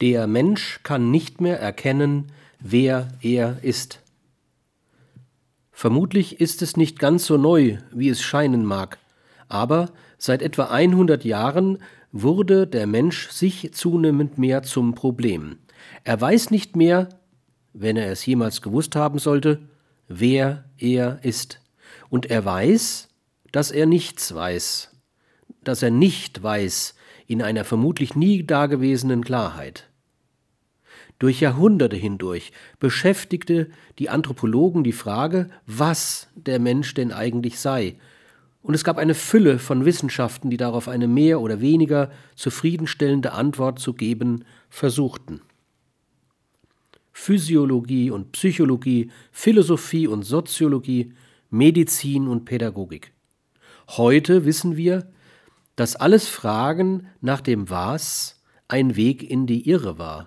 Der Mensch kann nicht mehr erkennen, wer er ist. Vermutlich ist es nicht ganz so neu, wie es scheinen mag, aber seit etwa 100 Jahren wurde der Mensch sich zunehmend mehr zum Problem. Er weiß nicht mehr, wenn er es jemals gewusst haben sollte, wer er ist. Und er weiß, dass er nichts weiß, dass er nicht weiß in einer vermutlich nie dagewesenen Klarheit. Durch Jahrhunderte hindurch beschäftigte die Anthropologen die Frage, was der Mensch denn eigentlich sei, und es gab eine Fülle von Wissenschaften, die darauf eine mehr oder weniger zufriedenstellende Antwort zu geben versuchten. Physiologie und Psychologie, Philosophie und Soziologie, Medizin und Pädagogik. Heute wissen wir, dass alles Fragen nach dem Was ein Weg in die Irre war.